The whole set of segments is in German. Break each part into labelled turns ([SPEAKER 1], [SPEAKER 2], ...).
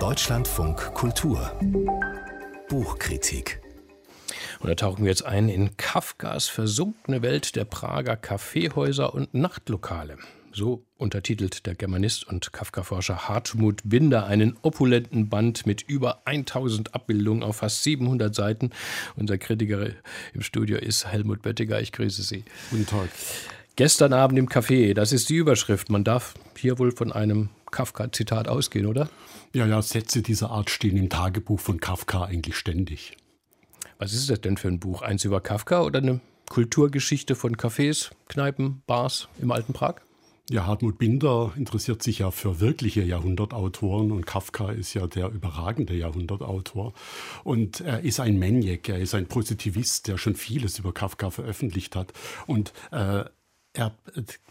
[SPEAKER 1] Deutschlandfunk Kultur Buchkritik
[SPEAKER 2] und da tauchen wir jetzt ein in Kafkas versunkene Welt der Prager Kaffeehäuser und Nachtlokale. So untertitelt der Germanist und Kafka-Forscher Hartmut Binder einen opulenten Band mit über 1000 Abbildungen auf fast 700 Seiten. Unser Kritiker im Studio ist Helmut Böttiger. Ich grüße Sie.
[SPEAKER 3] Guten Tag.
[SPEAKER 2] Gestern Abend im Café, das ist die Überschrift. Man darf hier wohl von einem Kafka-Zitat ausgehen, oder?
[SPEAKER 3] Ja, ja, Sätze dieser Art stehen im Tagebuch von Kafka eigentlich ständig.
[SPEAKER 2] Was ist das denn für ein Buch? Eins über Kafka oder eine Kulturgeschichte von Cafés, Kneipen, Bars im alten Prag?
[SPEAKER 3] Ja, Hartmut Binder interessiert sich ja für wirkliche Jahrhundertautoren und Kafka ist ja der überragende Jahrhundertautor. Und er ist ein Maniac, er ist ein Positivist, der schon vieles über Kafka veröffentlicht hat. Und äh, er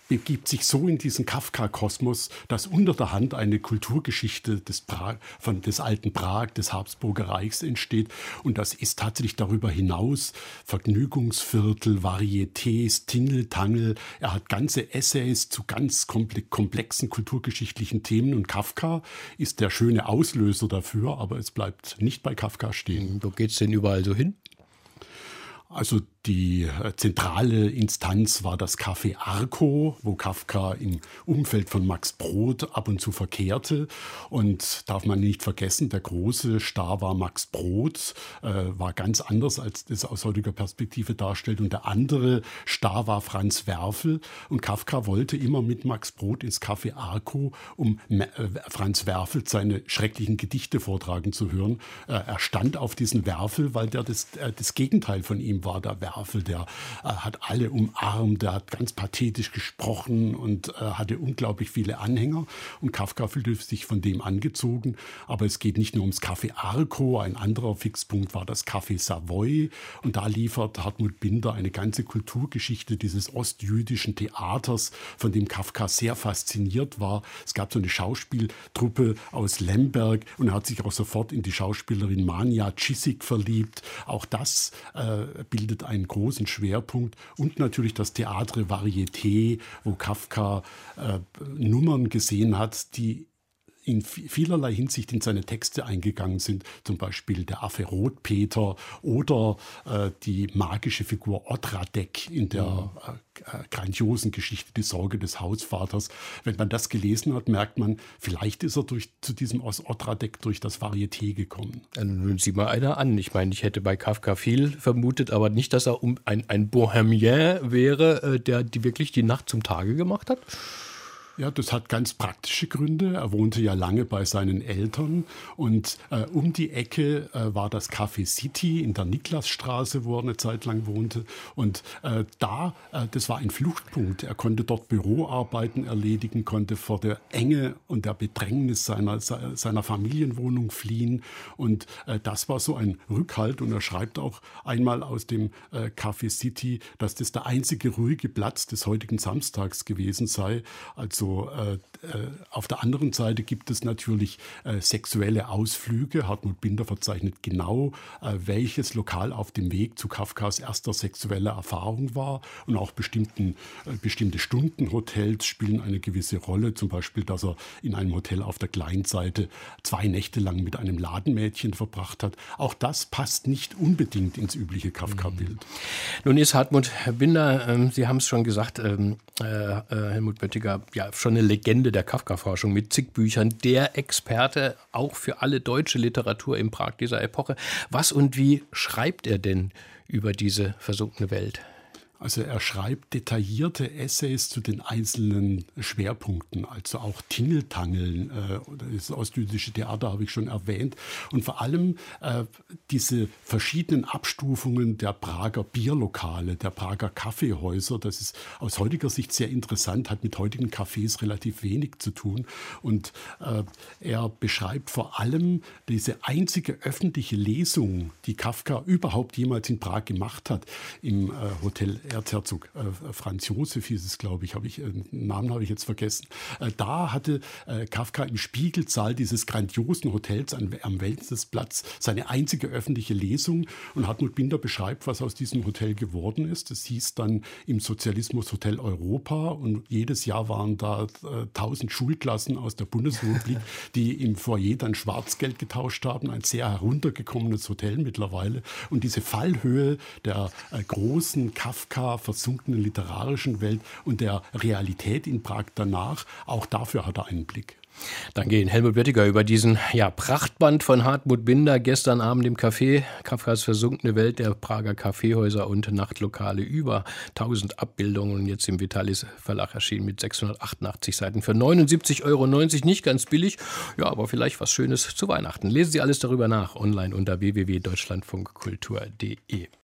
[SPEAKER 3] begibt sich so in diesen Kafka-Kosmos, dass unter der Hand eine Kulturgeschichte des, Prag, von, des alten Prag, des Habsburger Reichs entsteht. Und das ist tatsächlich darüber hinaus Vergnügungsviertel, Varietés, Tingeltangel. Er hat ganze Essays zu ganz komplexen kulturgeschichtlichen Themen. Und Kafka ist der schöne Auslöser dafür, aber es bleibt nicht bei Kafka stehen.
[SPEAKER 2] Wo geht es denn überall so hin?
[SPEAKER 3] Also die äh, zentrale Instanz war das Café Arco, wo Kafka im Umfeld von Max Brod ab und zu verkehrte. Und darf man nicht vergessen, der große Star war Max Brod, äh, war ganz anders, als das aus heutiger Perspektive darstellt. Und der andere Star war Franz Werfel. Und Kafka wollte immer mit Max Brod ins Café Arco, um äh, Franz Werfel seine schrecklichen Gedichte vortragen zu hören. Äh, er stand auf diesen Werfel, weil der das, äh, das Gegenteil von ihm war, der Werfel. Werfel, der äh, hat alle umarmt, der hat ganz pathetisch gesprochen und äh, hatte unglaublich viele Anhänger. Und Kafka fühlte sich von dem angezogen. Aber es geht nicht nur ums Café Arco, ein anderer Fixpunkt war das Café Savoy. Und da liefert Hartmut Binder eine ganze Kulturgeschichte dieses ostjüdischen Theaters, von dem Kafka sehr fasziniert war. Es gab so eine Schauspieltruppe aus Lemberg und er hat sich auch sofort in die Schauspielerin Mania Chisik verliebt. Auch das äh, bildet ein einen großen Schwerpunkt und natürlich das Theatre Varieté, wo Kafka äh, Nummern gesehen hat, die in vielerlei Hinsicht in seine Texte eingegangen sind, zum Beispiel der Affe Rotpeter oder äh, die magische Figur Otradek in der äh, äh, grandiosen Geschichte Die Sorge des Hausvaters. Wenn man das gelesen hat, merkt man, vielleicht ist er durch, zu diesem Otradek durch das Varieté gekommen.
[SPEAKER 2] Dann sieh mal einer an. Ich meine, ich hätte bei Kafka viel vermutet, aber nicht, dass er um ein, ein Bohemien wäre, äh, der die wirklich die Nacht zum Tage gemacht hat.
[SPEAKER 3] Ja, das hat ganz praktische Gründe. Er wohnte ja lange bei seinen Eltern und äh, um die Ecke äh, war das Café City in der Niklasstraße, wo er eine Zeit lang wohnte. Und äh, da, äh, das war ein Fluchtpunkt. Er konnte dort Büroarbeiten erledigen, konnte vor der Enge und der Bedrängnis seiner, seiner Familienwohnung fliehen. Und äh, das war so ein Rückhalt. Und er schreibt auch einmal aus dem äh, Café City, dass das der einzige ruhige Platz des heutigen Samstags gewesen sei. Also äh, äh, auf der anderen Seite gibt es natürlich äh, sexuelle Ausflüge. Hartmut Binder verzeichnet genau, äh, welches Lokal auf dem Weg zu Kafkas erster sexueller Erfahrung war. Und auch bestimmten, äh, bestimmte Stundenhotels spielen eine gewisse Rolle. Zum Beispiel, dass er in einem Hotel auf der Kleinseite zwei Nächte lang mit einem Ladenmädchen verbracht hat. Auch das passt nicht unbedingt ins übliche Kafka-Bild.
[SPEAKER 2] Nun ist Hartmut Binder, ähm, Sie haben es schon gesagt, ähm, äh, Helmut Böttiger, ja, schon eine Legende der Kafka-Forschung mit zig Büchern, der Experte auch für alle deutsche Literatur im Prag dieser Epoche. Was und wie schreibt er denn über diese versunkene Welt?
[SPEAKER 3] Also er schreibt detaillierte Essays zu den einzelnen Schwerpunkten, also auch Tingeltangeln, äh, das ostjüdische Theater habe ich schon erwähnt, und vor allem äh, diese verschiedenen Abstufungen der Prager Bierlokale, der Prager Kaffeehäuser. Das ist aus heutiger Sicht sehr interessant, hat mit heutigen Cafés relativ wenig zu tun. Und äh, er beschreibt vor allem diese einzige öffentliche Lesung, die Kafka überhaupt jemals in Prag gemacht hat, im äh, Hotel Erzherzog äh, Franz Josef hieß es, glaube ich, habe ich, äh, Namen habe ich jetzt vergessen. Äh, da hatte äh, Kafka im Spiegelsaal dieses grandiosen Hotels an, am Wellnesplatz seine einzige öffentliche Lesung und Hartmut Binder beschreibt, was aus diesem Hotel geworden ist. Es hieß dann im Sozialismus Hotel Europa und jedes Jahr waren da äh, tausend Schulklassen aus der Bundesrepublik, die im Foyer dann Schwarzgeld getauscht haben. Ein sehr heruntergekommenes Hotel mittlerweile. Und diese Fallhöhe der äh, großen Kafka versunkenen literarischen Welt und der Realität in Prag danach, auch dafür hat er einen Blick.
[SPEAKER 2] Danke Ihnen, Helmut Böttiger, über diesen ja, Prachtband von Hartmut Binder gestern Abend im Café. Kafkas versunkene Welt der Prager Kaffeehäuser und Nachtlokale. Über 1000 Abbildungen und jetzt im Vitalis Verlag erschienen mit 688 Seiten für 79,90 Euro. Nicht ganz billig, ja, aber vielleicht was Schönes zu Weihnachten. Lesen Sie alles darüber nach online unter www.deutschlandfunkkultur.de.